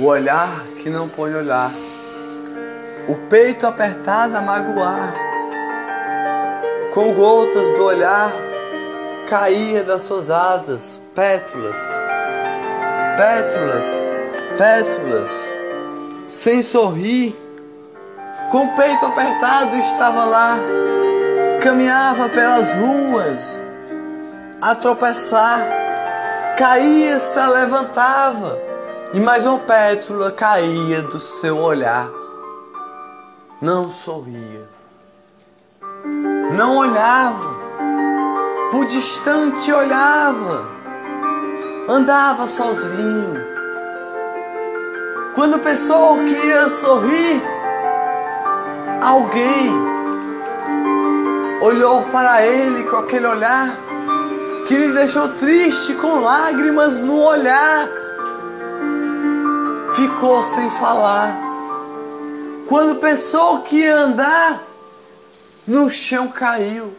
o olhar que não pôde olhar, o peito apertado a magoar, com gotas do olhar caía das suas asas pétalas, pétalas, pétalas, sem sorrir, com o peito apertado estava lá, caminhava pelas ruas, a tropeçar, caía, se levantava e mais uma pétala caía do seu olhar. Não sorria, não olhava, por distante olhava, andava sozinho. Quando pensou que ia sorrir, alguém olhou para ele com aquele olhar que lhe deixou triste, com lágrimas no olhar ficou sem falar. Quando pensou que ia andar, no chão caiu,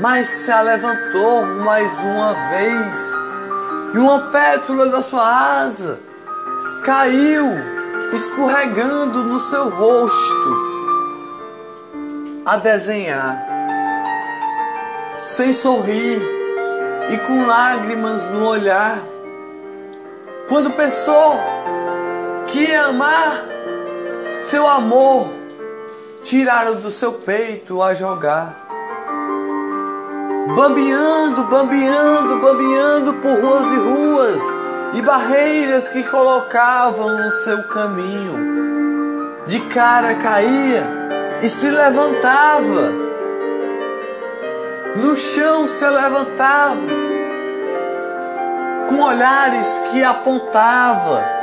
mas se levantou mais uma vez, e uma pétala da sua asa caiu, escorregando no seu rosto, a desenhar, sem sorrir e com lágrimas no olhar. Quando pensou que amar seu amor tiraram do seu peito a jogar. Bambeando, bambeando, bambeando por ruas e ruas e barreiras que colocavam no seu caminho. De cara caía e se levantava. No chão se levantava com olhares que apontava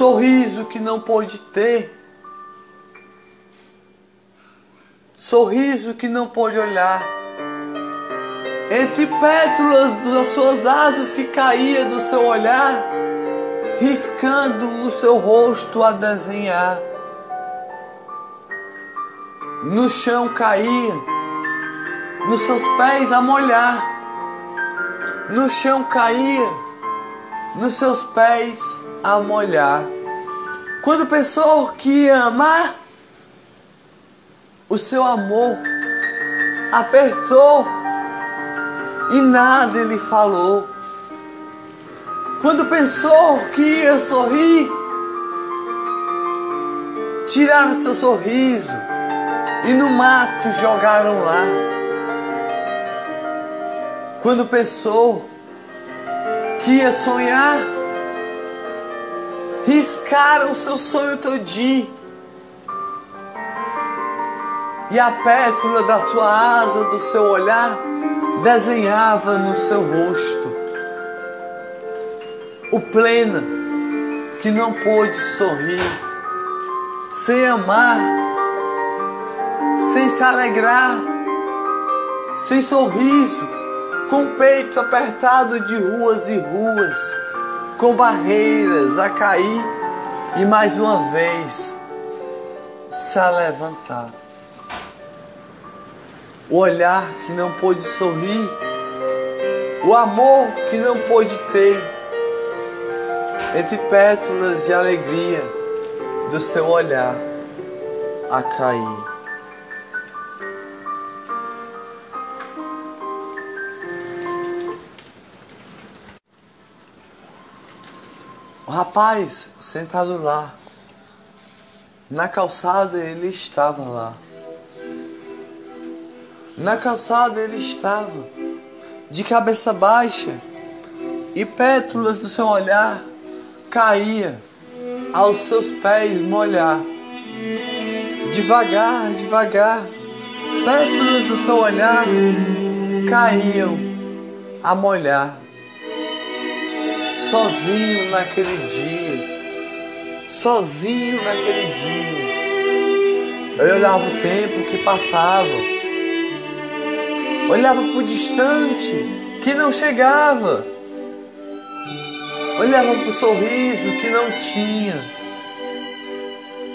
sorriso que não pôde ter, sorriso que não pôde olhar, entre pétalas das suas asas que caía do seu olhar, riscando o seu rosto a desenhar. No chão caía, nos seus pés a molhar, no chão caía, nos seus pés a molhar. Quando pensou que amar, o seu amor apertou e nada ele falou. Quando pensou que ia sorrir, tiraram seu sorriso e no mato jogaram lá. Quando pensou que ia sonhar, riscaram seu sonho todinho. E a pétala da sua asa, do seu olhar, desenhava no seu rosto o plena que não pôde sorrir, sem amar, sem se alegrar, sem sorriso, com o peito apertado de ruas e ruas com barreiras a cair e mais uma vez se levantar. O olhar que não pôde sorrir, o amor que não pôde ter, entre pétalas de alegria do seu olhar a cair. Rapaz sentado lá, na calçada ele estava lá. Na calçada ele estava, de cabeça baixa, e pétalas do seu olhar caía aos seus pés molhar. Devagar, devagar, pétalas do seu olhar caíam a molhar sozinho naquele dia, sozinho naquele dia. Eu olhava o tempo que passava, olhava para o distante que não chegava, olhava para o sorriso que não tinha,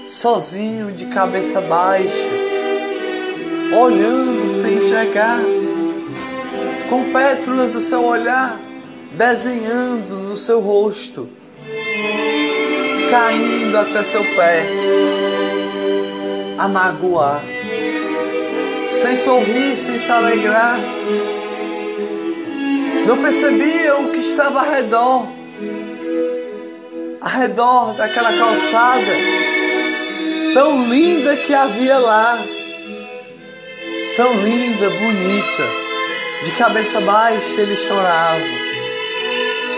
sozinho de cabeça baixa, olhando sem enxergar, com pétalas do seu olhar desenhando no seu rosto, caindo até seu pé, a magoar, sem sorrir, sem se alegrar. Não percebia o que estava ao redor, ao redor daquela calçada tão linda que havia lá, tão linda, bonita. De cabeça baixa ele chorava,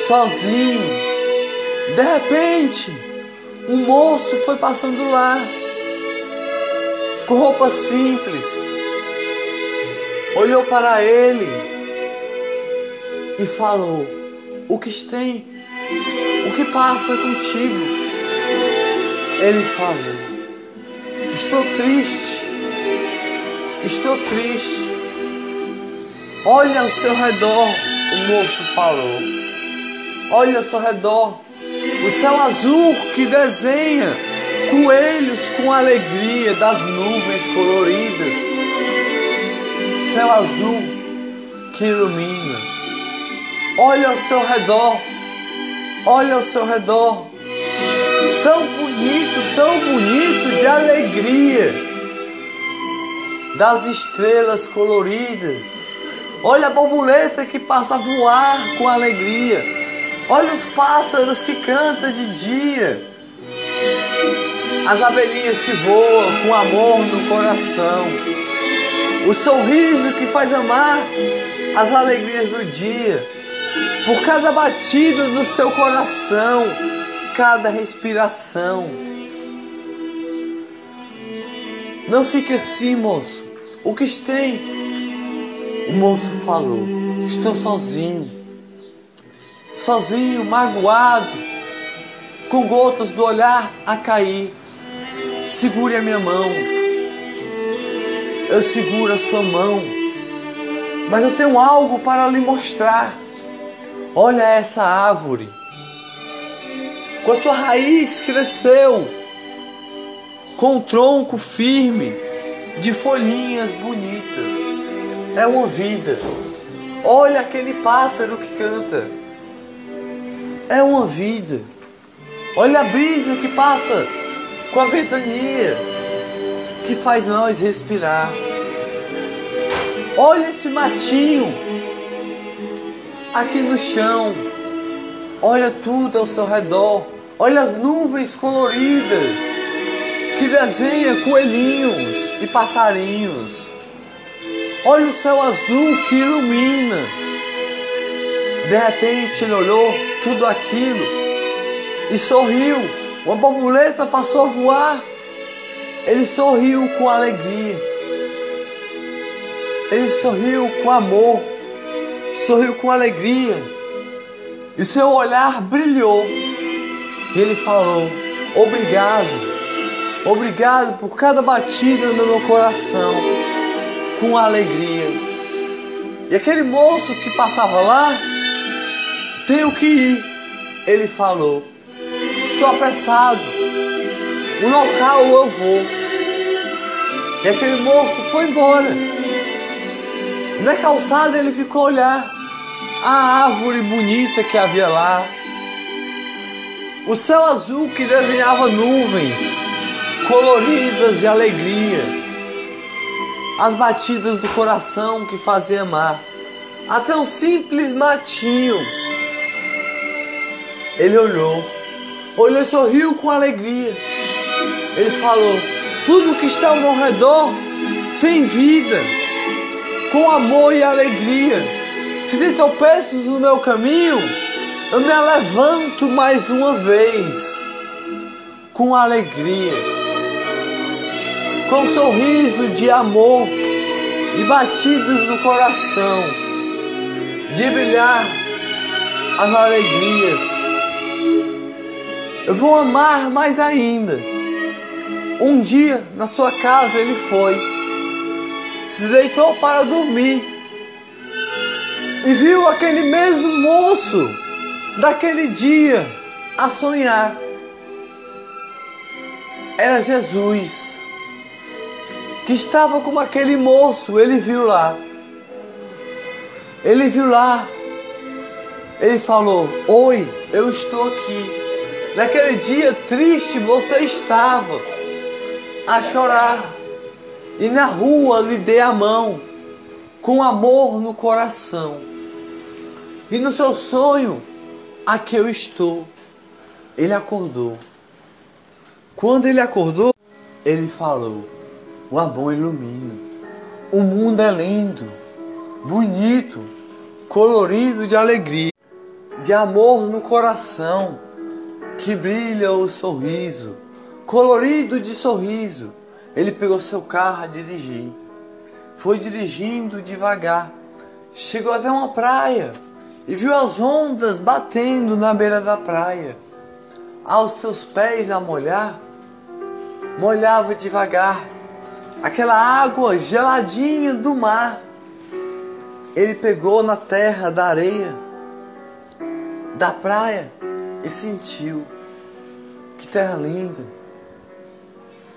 sozinho. De repente, um moço foi passando lá, com roupa simples, olhou para ele e falou: O que tem? O que passa contigo? Ele falou: Estou triste, estou triste. Olha ao seu redor, o moço falou. Olha ao seu redor, o céu azul que desenha coelhos com alegria das nuvens coloridas. Céu azul que ilumina. Olha ao seu redor, olha ao seu redor. Tão bonito, tão bonito de alegria. Das estrelas coloridas Olha a borboleta que passa a voar com alegria. Olha os pássaros que cantam de dia. As abelhinhas que voam com amor no coração. O sorriso que faz amar as alegrias do dia. Por cada batida do seu coração, cada respiração. Não fique assim, moço. O que tem o moço falou: Estou sozinho, sozinho, magoado, com gotas do olhar a cair. Segure a minha mão, eu seguro a sua mão, mas eu tenho algo para lhe mostrar. Olha essa árvore, com a sua raiz cresceu, com um tronco firme, de folhinhas bonitas é uma vida. Olha aquele pássaro que canta. É uma vida. Olha a brisa que passa com a ventania que faz nós respirar. Olha esse matinho aqui no chão. Olha tudo ao seu redor. Olha as nuvens coloridas que desenha coelhinhos e passarinhos. Olha o céu azul que ilumina. De repente ele olhou tudo aquilo e sorriu. Uma borboleta passou a voar. Ele sorriu com alegria. Ele sorriu com amor. Sorriu com alegria. E seu olhar brilhou. E ele falou: Obrigado. Obrigado por cada batida no meu coração com alegria. E aquele moço que passava lá, tenho que ir, ele falou. Estou apressado, o local eu vou. E aquele moço foi embora. Na calçada ele ficou a olhar a árvore bonita que havia lá, o céu azul que desenhava nuvens coloridas de alegria as batidas do coração que fazem amar, até um simples matinho. Ele olhou, olhou e sorriu com alegria. Ele falou: Tudo que está ao meu redor tem vida, com amor e alegria. Se tem tropeços no meu caminho, eu me levanto mais uma vez, com alegria com um sorriso de amor e batidas no coração, de brilhar as alegrias. Eu vou amar mais ainda. Um dia na sua casa ele foi, se deitou para dormir e viu aquele mesmo moço daquele dia a sonhar. Era Jesus que estava como aquele moço, ele viu lá. Ele viu lá Ele falou: Oi, eu estou aqui. Naquele dia triste você estava a chorar. E na rua lhe dei a mão, com amor no coração. E no seu sonho, aqui eu estou. Ele acordou. Quando ele acordou, ele falou: O amor ilumina. O mundo é lindo, bonito, colorido de alegria, de amor no coração que brilha o sorriso, colorido de sorriso. Ele pegou seu carro a dirigir, foi dirigindo devagar, chegou até uma praia e viu as ondas batendo na beira da praia. Aos seus pés a molhar, molhava devagar aquela água geladinha do mar. Ele pegou na terra da areia da praia e sentiu que terra linda.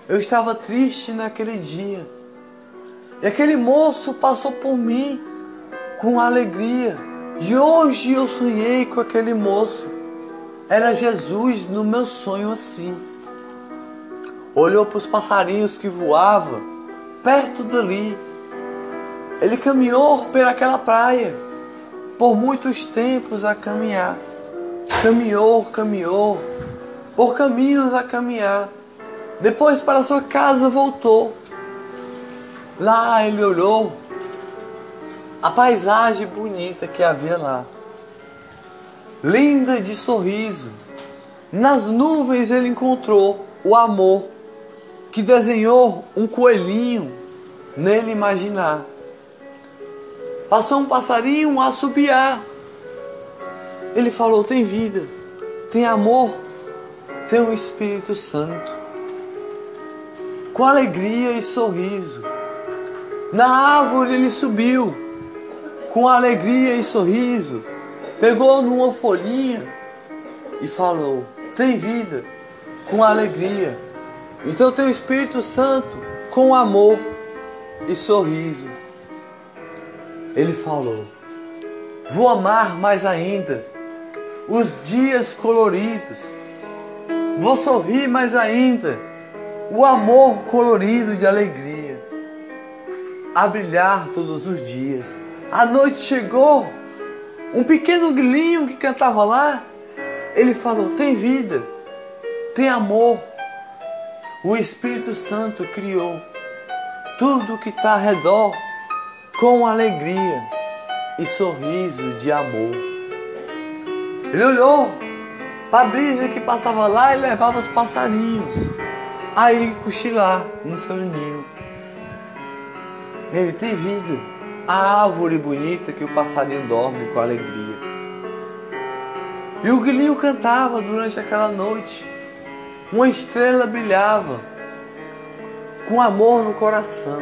Eu estava triste naquele dia. E aquele moço passou por mim com alegria. E hoje eu sonhei com aquele moço. Era Jesus no meu sonho assim. Olhou para os passarinhos que voavam perto dali. Ele caminhou pelaquela praia por muitos tempos a caminhar. Caminhou, caminhou, por caminhos a caminhar. Depois para sua casa voltou. Lá ele olhou a paisagem bonita que havia lá. Linda de sorriso. Nas nuvens ele encontrou o amor que desenhou um coelhinho nele imaginar. Passou um passarinho a subiar ele falou: tem vida, tem amor, tem o Espírito Santo. Com alegria e sorriso. Na árvore ele subiu, com alegria e sorriso. Pegou numa folhinha e falou: tem vida, com alegria. Então tem o Espírito Santo com amor e sorriso. Ele falou: Vou amar mais ainda os dias coloridos. Vou sorrir mais ainda, o amor colorido de alegria, a brilhar todos os dias. A noite chegou, um pequeno grilinho que cantava lá, ele falou: tem vida, tem amor. O Espírito Santo criou tudo que está ao redor com alegria e sorriso de amor. Ele olhou para a brisa que passava lá e levava os passarinhos. Aí cochilar no seu ninho. Ele tem vida. A árvore bonita que o passarinho dorme com alegria. E o grilinho cantava durante aquela noite. Uma estrela brilhava com amor no coração.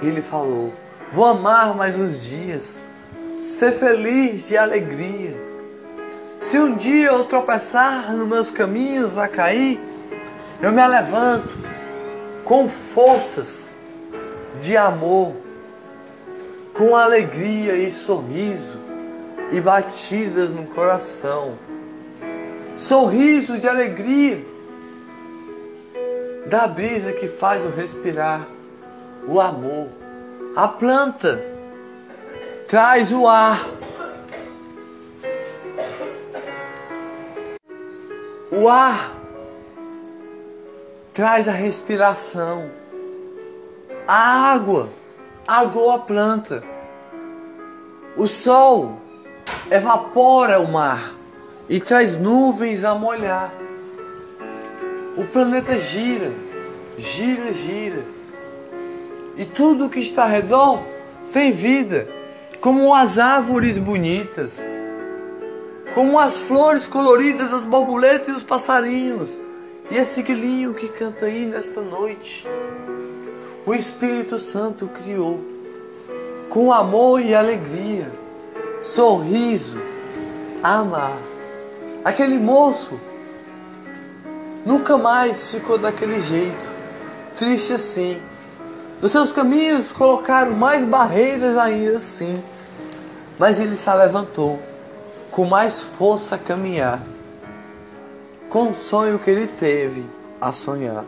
Ele falou: Vou amar mais uns dias, ser feliz de alegria se um dia eu tropeçar nos meus caminhos a cair, eu me levanto com forças de amor, com alegria e sorriso e batidas no coração. Sorriso de alegria da brisa que faz eu respirar, o amor. A planta traz o ar O ar traz a respiração. A água agoa a planta. O sol evapora o mar e traz nuvens a molhar. O planeta gira, gira, gira. E tudo que está ao redor tem vida, como as árvores bonitas como as flores coloridas, as borboletas e os passarinhos, e esse grilinho que canta aí nesta noite. O Espírito Santo criou com amor e alegria, sorriso, amar. Aquele moço nunca mais ficou daquele jeito, triste assim. Nos seus caminhos colocaram mais barreiras ainda assim, mas ele se levantou com mais força caminhar, com o sonho que ele teve a sonhar.